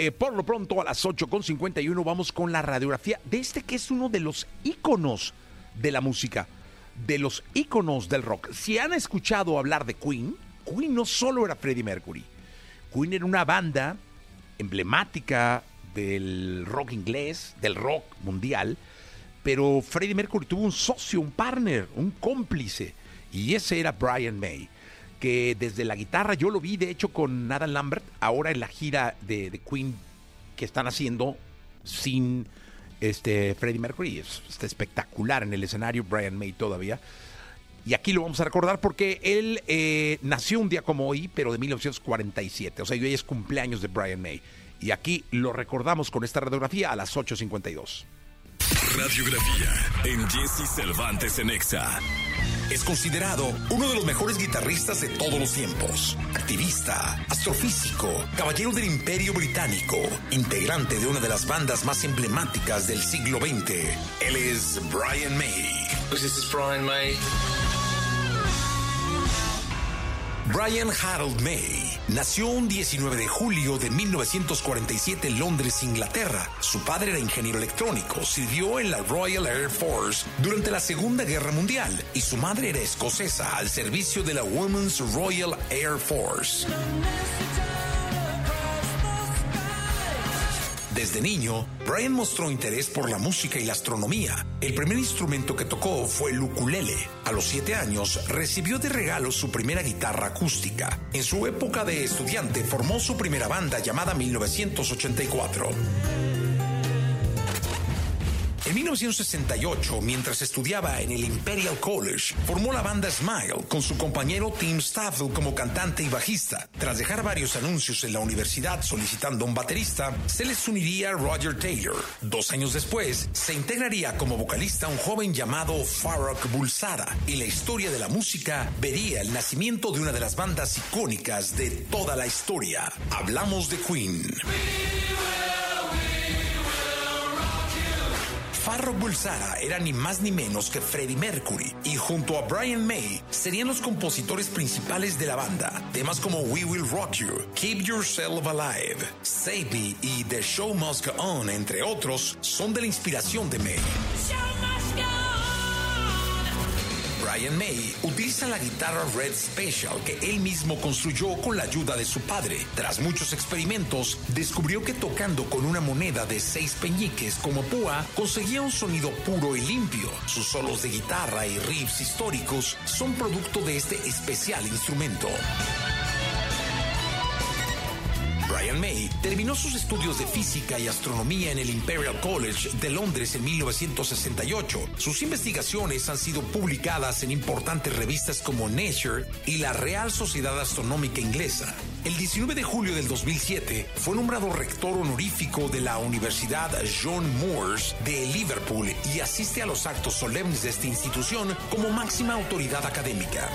eh, por lo pronto a las 8.51 vamos con la radiografía de este que es uno de los íconos de la música, de los íconos del rock. Si han escuchado hablar de Queen, Queen no solo era Freddie Mercury. Queen era una banda emblemática del rock inglés, del rock mundial, pero Freddie Mercury tuvo un socio, un partner, un cómplice, y ese era Brian May, que desde la guitarra yo lo vi de hecho con Adam Lambert, ahora en la gira de, Queen que están haciendo sin este Freddie Mercury, es, espectacular en el escenario, Brian May todavía. Y aquí lo vamos a recordar porque él eh, nació un día como hoy, pero de 1947. O sea, hoy es cumpleaños de Brian May. Y aquí lo recordamos con esta radiografía a las 8.52. Radiografía en Jesse Cervantes en Exa. Es considerado uno de los mejores guitarristas de todos los tiempos. Activista, astrofísico, caballero del Imperio Británico, integrante de una de las bandas más emblemáticas del siglo XX. Él es Brian May. This is Brian May. Brian Harold May nació un 19 de julio de 1947 en Londres, Inglaterra. Su padre era ingeniero electrónico, sirvió en la Royal Air Force durante la Segunda Guerra Mundial y su madre era escocesa al servicio de la Women's Royal Air Force. Desde niño, Brian mostró interés por la música y la astronomía. El primer instrumento que tocó fue el ukulele. A los siete años, recibió de regalo su primera guitarra acústica. En su época de estudiante, formó su primera banda llamada 1984. En 1968, mientras estudiaba en el Imperial College, formó la banda Smile con su compañero Tim Staffel como cantante y bajista. Tras dejar varios anuncios en la universidad solicitando un baterista, se les uniría Roger Taylor. Dos años después, se integraría como vocalista un joven llamado Farrokh Bulsara y la historia de la música vería el nacimiento de una de las bandas icónicas de toda la historia. Hablamos de Queen. Farrokh Bulsara era ni más ni menos que Freddie Mercury y junto a Brian May serían los compositores principales de la banda. Temas como We Will Rock You, Keep Yourself Alive, Save Me y The Show Must Go On, entre otros, son de la inspiración de May. Brian May utiliza la guitarra Red Special que él mismo construyó con la ayuda de su padre. Tras muchos experimentos, descubrió que tocando con una moneda de seis peñiques como púa, conseguía un sonido puro y limpio. Sus solos de guitarra y riffs históricos son producto de este especial instrumento. Brian May terminó sus estudios de física y astronomía en el Imperial College de Londres en 1968. Sus investigaciones han sido publicadas en importantes revistas como Nature y la Real Sociedad Astronómica Inglesa. El 19 de julio del 2007 fue nombrado rector honorífico de la Universidad John Moores de Liverpool y asiste a los actos solemnes de esta institución como máxima autoridad académica.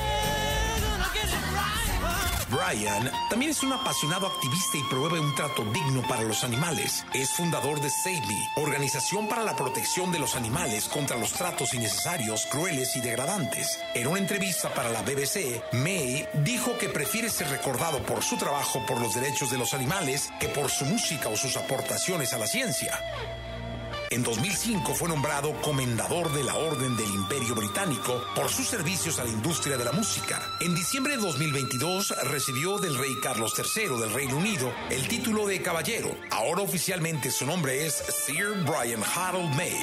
Brian también es un apasionado activista y promueve un trato digno para los animales. Es fundador de Save Me, organización para la protección de los animales contra los tratos innecesarios, crueles y degradantes. En una entrevista para la BBC, May dijo que prefiere ser recordado por su trabajo por los derechos de los animales que por su música o sus aportaciones a la ciencia. En 2005 fue nombrado Comendador de la Orden del Imperio Británico por sus servicios a la industria de la música. En diciembre de 2022 recibió del rey Carlos III del Reino Unido el título de caballero. Ahora oficialmente su nombre es Sir Brian Harold May.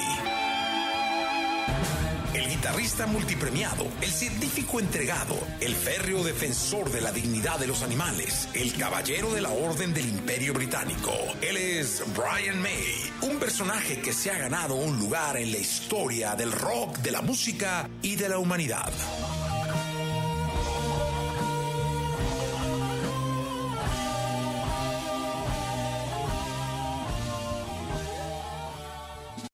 Guitarrista multipremiado, el científico entregado, el férreo defensor de la dignidad de los animales, el caballero de la Orden del Imperio Británico. Él es Brian May, un personaje que se ha ganado un lugar en la historia del rock, de la música y de la humanidad.